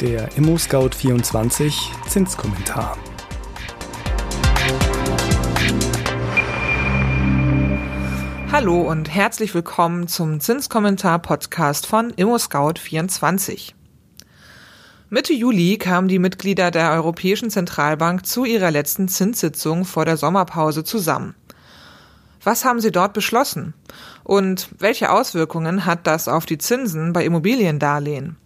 Der ImmoScout24 Zinskommentar. Hallo und herzlich willkommen zum Zinskommentar-Podcast von ImmoScout24. Mitte Juli kamen die Mitglieder der Europäischen Zentralbank zu ihrer letzten Zinssitzung vor der Sommerpause zusammen. Was haben sie dort beschlossen? Und welche Auswirkungen hat das auf die Zinsen bei Immobiliendarlehen?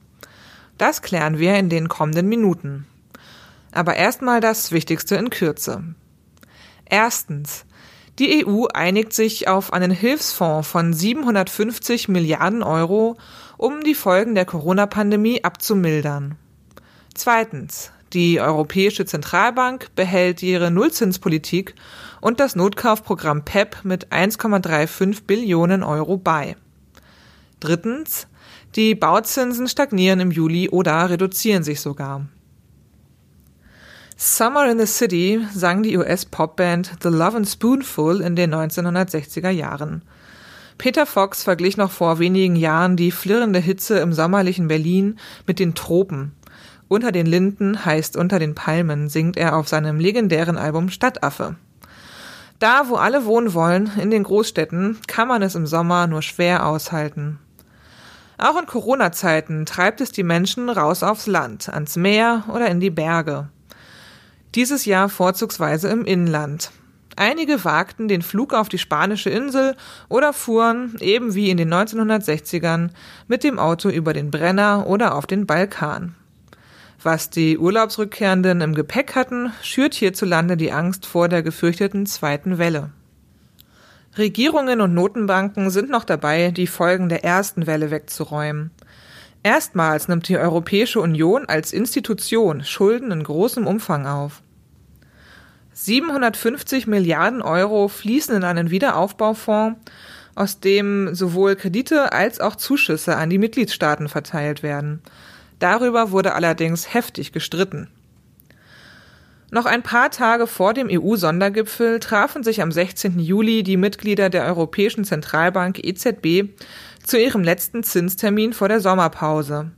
Das klären wir in den kommenden Minuten. Aber erstmal das Wichtigste in Kürze. Erstens. Die EU einigt sich auf einen Hilfsfonds von 750 Milliarden Euro, um die Folgen der Corona-Pandemie abzumildern. Zweitens. Die Europäische Zentralbank behält ihre Nullzinspolitik und das Notkaufprogramm PEP mit 1,35 Billionen Euro bei. Drittens. Die Bauzinsen stagnieren im Juli oder reduzieren sich sogar. Summer in the City sang die US-Popband The Love and Spoonful in den 1960er Jahren. Peter Fox verglich noch vor wenigen Jahren die flirrende Hitze im sommerlichen Berlin mit den Tropen. Unter den Linden heißt unter den Palmen singt er auf seinem legendären Album Stadtaffe. Da, wo alle wohnen wollen, in den Großstädten, kann man es im Sommer nur schwer aushalten. Auch in Corona-Zeiten treibt es die Menschen raus aufs Land, ans Meer oder in die Berge. Dieses Jahr vorzugsweise im Inland. Einige wagten den Flug auf die spanische Insel oder fuhren, eben wie in den 1960ern, mit dem Auto über den Brenner oder auf den Balkan. Was die Urlaubsrückkehrenden im Gepäck hatten, schürt hierzulande die Angst vor der gefürchteten zweiten Welle. Regierungen und Notenbanken sind noch dabei, die Folgen der ersten Welle wegzuräumen. Erstmals nimmt die Europäische Union als Institution Schulden in großem Umfang auf. 750 Milliarden Euro fließen in einen Wiederaufbaufonds, aus dem sowohl Kredite als auch Zuschüsse an die Mitgliedstaaten verteilt werden. Darüber wurde allerdings heftig gestritten. Noch ein paar Tage vor dem EU-Sondergipfel trafen sich am 16. Juli die Mitglieder der Europäischen Zentralbank EZB zu ihrem letzten Zinstermin vor der Sommerpause.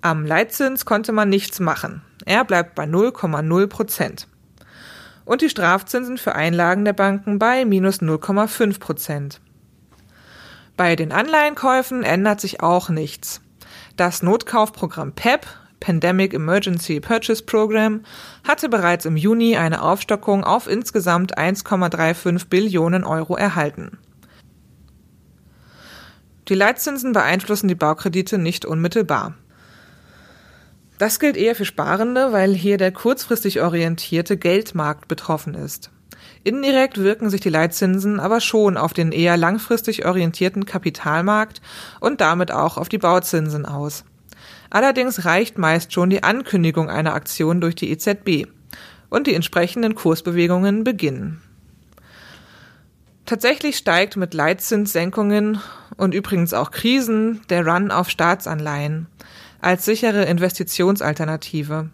Am Leitzins konnte man nichts machen. Er bleibt bei 0,0 Prozent. Und die Strafzinsen für Einlagen der Banken bei minus 0,5 Prozent. Bei den Anleihenkäufen ändert sich auch nichts. Das Notkaufprogramm PEP Pandemic Emergency Purchase Program hatte bereits im Juni eine Aufstockung auf insgesamt 1,35 Billionen Euro erhalten. Die Leitzinsen beeinflussen die Baukredite nicht unmittelbar. Das gilt eher für Sparende, weil hier der kurzfristig orientierte Geldmarkt betroffen ist. Indirekt wirken sich die Leitzinsen aber schon auf den eher langfristig orientierten Kapitalmarkt und damit auch auf die Bauzinsen aus. Allerdings reicht meist schon die Ankündigung einer Aktion durch die EZB und die entsprechenden Kursbewegungen beginnen. Tatsächlich steigt mit Leitzinssenkungen und übrigens auch Krisen der Run auf Staatsanleihen als sichere Investitionsalternative.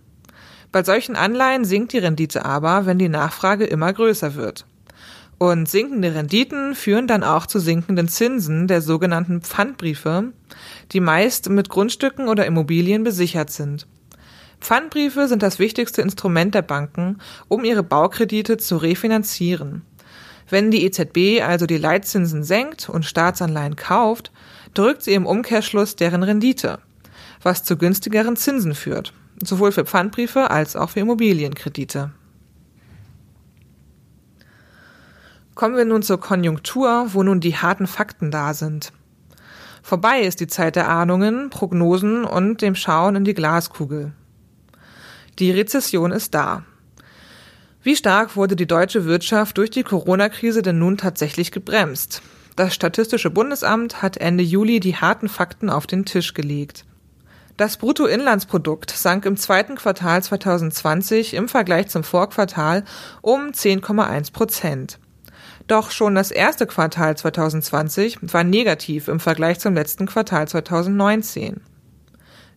Bei solchen Anleihen sinkt die Rendite aber, wenn die Nachfrage immer größer wird. Und sinkende Renditen führen dann auch zu sinkenden Zinsen der sogenannten Pfandbriefe, die meist mit Grundstücken oder Immobilien besichert sind. Pfandbriefe sind das wichtigste Instrument der Banken, um ihre Baukredite zu refinanzieren. Wenn die EZB also die Leitzinsen senkt und Staatsanleihen kauft, drückt sie im Umkehrschluss deren Rendite, was zu günstigeren Zinsen führt, sowohl für Pfandbriefe als auch für Immobilienkredite. Kommen wir nun zur Konjunktur, wo nun die harten Fakten da sind. Vorbei ist die Zeit der Ahnungen, Prognosen und dem Schauen in die Glaskugel. Die Rezession ist da. Wie stark wurde die deutsche Wirtschaft durch die Corona-Krise denn nun tatsächlich gebremst? Das Statistische Bundesamt hat Ende Juli die harten Fakten auf den Tisch gelegt. Das Bruttoinlandsprodukt sank im zweiten Quartal 2020 im Vergleich zum Vorquartal um 10,1 Prozent. Doch schon das erste Quartal 2020 war negativ im Vergleich zum letzten Quartal 2019.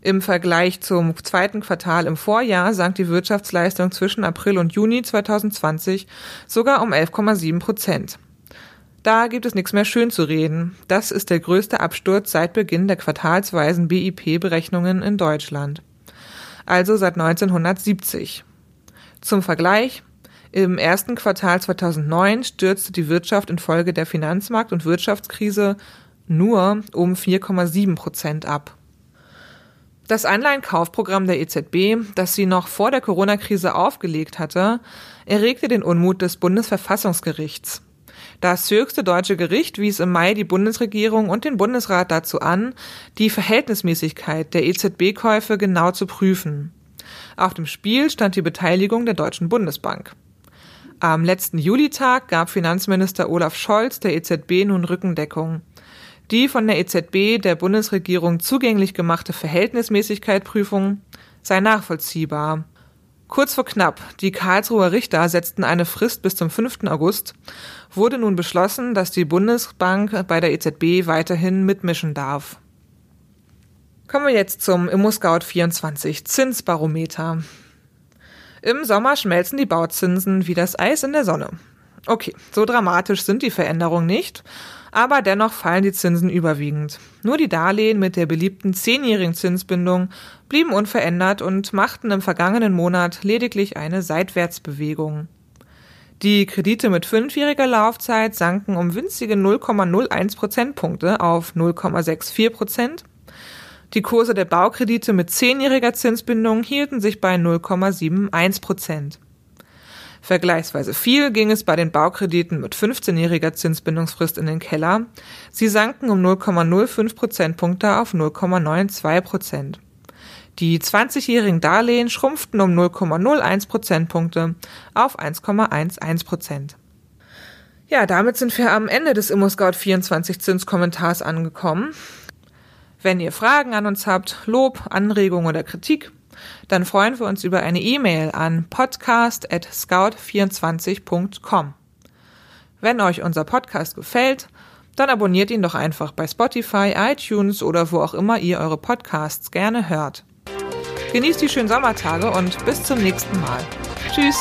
Im Vergleich zum zweiten Quartal im Vorjahr sank die Wirtschaftsleistung zwischen April und Juni 2020 sogar um 11,7 Prozent. Da gibt es nichts mehr schön zu reden. Das ist der größte Absturz seit Beginn der quartalsweisen BIP-Berechnungen in Deutschland. also seit 1970. Zum Vergleich, im ersten Quartal 2009 stürzte die Wirtschaft infolge der Finanzmarkt- und Wirtschaftskrise nur um 4,7 Prozent ab. Das Anleihenkaufprogramm der EZB, das sie noch vor der Corona-Krise aufgelegt hatte, erregte den Unmut des Bundesverfassungsgerichts. Das höchste deutsche Gericht wies im Mai die Bundesregierung und den Bundesrat dazu an, die Verhältnismäßigkeit der EZB-Käufe genau zu prüfen. Auf dem Spiel stand die Beteiligung der Deutschen Bundesbank. Am letzten Julitag gab Finanzminister Olaf Scholz der EZB nun Rückendeckung. Die von der EZB der Bundesregierung zugänglich gemachte Verhältnismäßigkeitprüfung sei nachvollziehbar. Kurz vor knapp, die Karlsruher Richter setzten eine Frist bis zum 5. August, wurde nun beschlossen, dass die Bundesbank bei der EZB weiterhin mitmischen darf. Kommen wir jetzt zum ImmoScout 24 Zinsbarometer. Im Sommer schmelzen die Bauzinsen wie das Eis in der Sonne. Okay, so dramatisch sind die Veränderungen nicht, aber dennoch fallen die Zinsen überwiegend. Nur die Darlehen mit der beliebten zehnjährigen Zinsbindung blieben unverändert und machten im vergangenen Monat lediglich eine Seitwärtsbewegung. Die Kredite mit fünfjähriger Laufzeit sanken um winzige 0,01 Prozentpunkte auf 0,64 Prozent. Die Kurse der Baukredite mit zehnjähriger Zinsbindung hielten sich bei 0,71 Prozent. Vergleichsweise viel ging es bei den Baukrediten mit 15-jähriger Zinsbindungsfrist in den Keller. Sie sanken um 0,05 Prozentpunkte auf 0,92 Prozent. Die 20-jährigen Darlehen schrumpften um 0,01 Prozentpunkte auf 1,11 Prozent. Ja, damit sind wir am Ende des ImmoScout 24 Zinskommentars angekommen. Wenn ihr Fragen an uns habt, Lob, Anregungen oder Kritik, dann freuen wir uns über eine E-Mail an podcast@scout24.com. Wenn euch unser Podcast gefällt, dann abonniert ihn doch einfach bei Spotify, iTunes oder wo auch immer ihr eure Podcasts gerne hört. Genießt die schönen Sommertage und bis zum nächsten Mal. Tschüss.